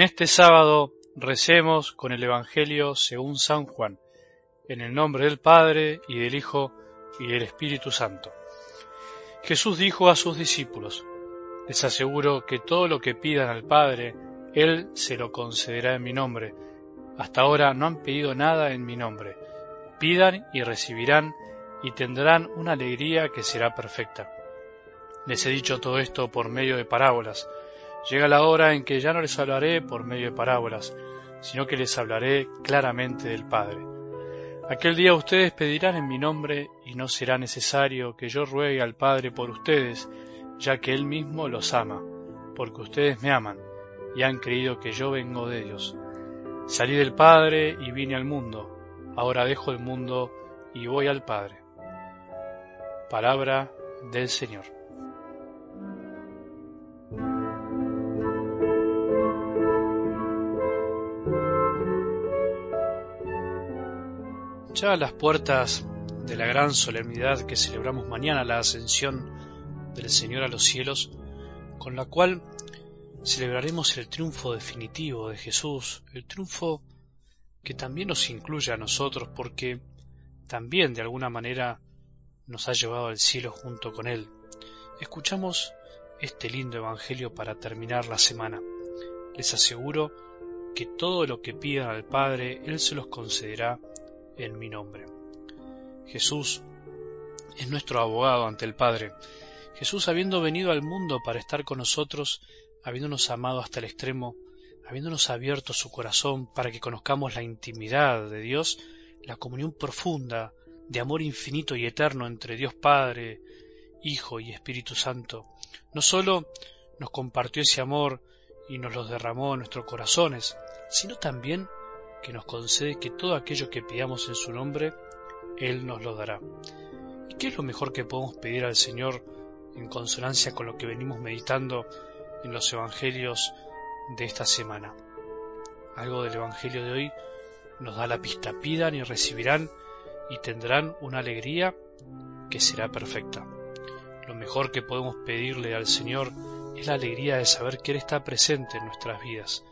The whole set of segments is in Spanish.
En este sábado recemos con el Evangelio según San Juan, en el nombre del Padre y del Hijo y del Espíritu Santo. Jesús dijo a sus discípulos, les aseguro que todo lo que pidan al Padre, Él se lo concederá en mi nombre. Hasta ahora no han pedido nada en mi nombre. Pidan y recibirán y tendrán una alegría que será perfecta. Les he dicho todo esto por medio de parábolas, Llega la hora en que ya no les hablaré por medio de parábolas, sino que les hablaré claramente del Padre. Aquel día ustedes pedirán en mi nombre y no será necesario que yo ruegue al Padre por ustedes, ya que Él mismo los ama, porque ustedes me aman y han creído que yo vengo de Dios. Salí del Padre y vine al mundo, ahora dejo el mundo y voy al Padre. Palabra del Señor. Ya a las puertas de la gran solemnidad que celebramos mañana, la ascensión del Señor a los cielos, con la cual celebraremos el triunfo definitivo de Jesús, el triunfo que también nos incluye a nosotros porque también de alguna manera nos ha llevado al cielo junto con Él. Escuchamos este lindo Evangelio para terminar la semana. Les aseguro que todo lo que pidan al Padre, Él se los concederá en mi nombre. Jesús es nuestro abogado ante el Padre. Jesús, habiendo venido al mundo para estar con nosotros, habiéndonos amado hasta el extremo, habiéndonos abierto su corazón para que conozcamos la intimidad de Dios, la comunión profunda de amor infinito y eterno entre Dios Padre, Hijo y Espíritu Santo, no sólo nos compartió ese amor y nos lo derramó en nuestros corazones, sino también que nos concede que todo aquello que pidamos en su nombre, Él nos lo dará. ¿Y qué es lo mejor que podemos pedir al Señor en consonancia con lo que venimos meditando en los Evangelios de esta semana? Algo del Evangelio de hoy nos da la pista, pidan y recibirán y tendrán una alegría que será perfecta. Lo mejor que podemos pedirle al Señor es la alegría de saber que Él está presente en nuestras vidas,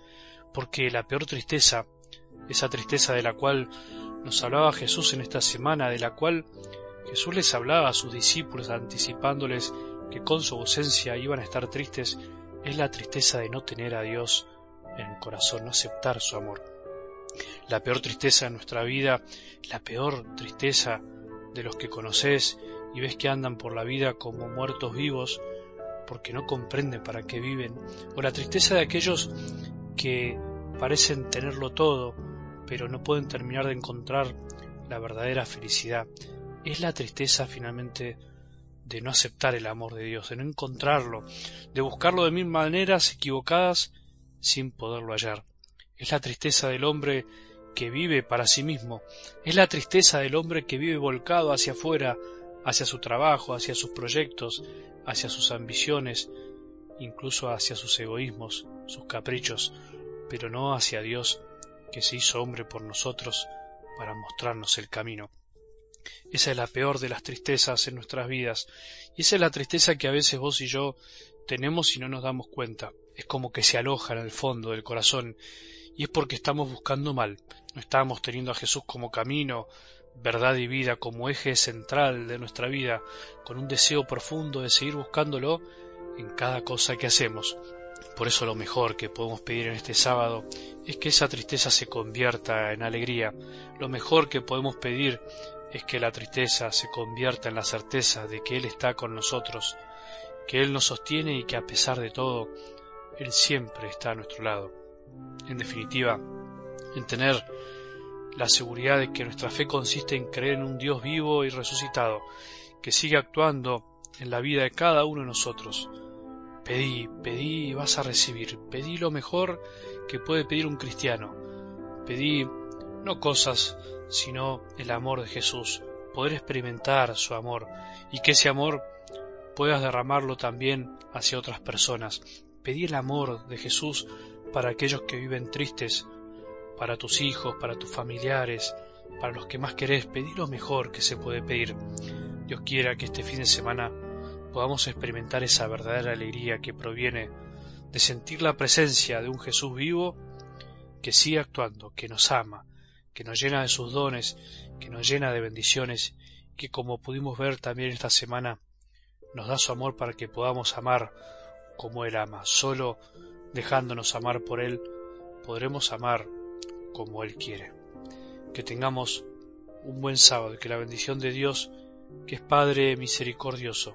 porque la peor tristeza esa tristeza de la cual nos hablaba Jesús en esta semana, de la cual Jesús les hablaba a sus discípulos anticipándoles que con su ausencia iban a estar tristes, es la tristeza de no tener a Dios en el corazón, no aceptar su amor. La peor tristeza de nuestra vida, la peor tristeza de los que conoces y ves que andan por la vida como muertos vivos porque no comprenden para qué viven, o la tristeza de aquellos que parecen tenerlo todo, pero no pueden terminar de encontrar la verdadera felicidad. Es la tristeza finalmente de no aceptar el amor de Dios, de no encontrarlo, de buscarlo de mil maneras equivocadas sin poderlo hallar. Es la tristeza del hombre que vive para sí mismo, es la tristeza del hombre que vive volcado hacia afuera, hacia su trabajo, hacia sus proyectos, hacia sus ambiciones, incluso hacia sus egoísmos, sus caprichos, pero no hacia Dios, que se hizo hombre por nosotros para mostrarnos el camino. Esa es la peor de las tristezas en nuestras vidas, y esa es la tristeza que a veces vos y yo tenemos y no nos damos cuenta. Es como que se aloja en el fondo del corazón, y es porque estamos buscando mal. No estamos teniendo a Jesús como camino, verdad y vida, como eje central de nuestra vida, con un deseo profundo de seguir buscándolo en cada cosa que hacemos. Por eso lo mejor que podemos pedir en este sábado es que esa tristeza se convierta en alegría. Lo mejor que podemos pedir es que la tristeza se convierta en la certeza de que Él está con nosotros, que Él nos sostiene y que a pesar de todo, Él siempre está a nuestro lado. En definitiva, en tener la seguridad de que nuestra fe consiste en creer en un Dios vivo y resucitado, que sigue actuando en la vida de cada uno de nosotros, Pedí, pedí y vas a recibir. Pedí lo mejor que puede pedir un cristiano. Pedí no cosas, sino el amor de Jesús, poder experimentar su amor y que ese amor puedas derramarlo también hacia otras personas. Pedí el amor de Jesús para aquellos que viven tristes, para tus hijos, para tus familiares, para los que más querés. Pedí lo mejor que se puede pedir. Dios quiera que este fin de semana podamos experimentar esa verdadera alegría que proviene de sentir la presencia de un Jesús vivo que sigue actuando, que nos ama, que nos llena de sus dones, que nos llena de bendiciones, que como pudimos ver también esta semana, nos da su amor para que podamos amar como Él ama. Solo dejándonos amar por Él, podremos amar como Él quiere. Que tengamos un buen sábado y que la bendición de Dios, que es Padre misericordioso,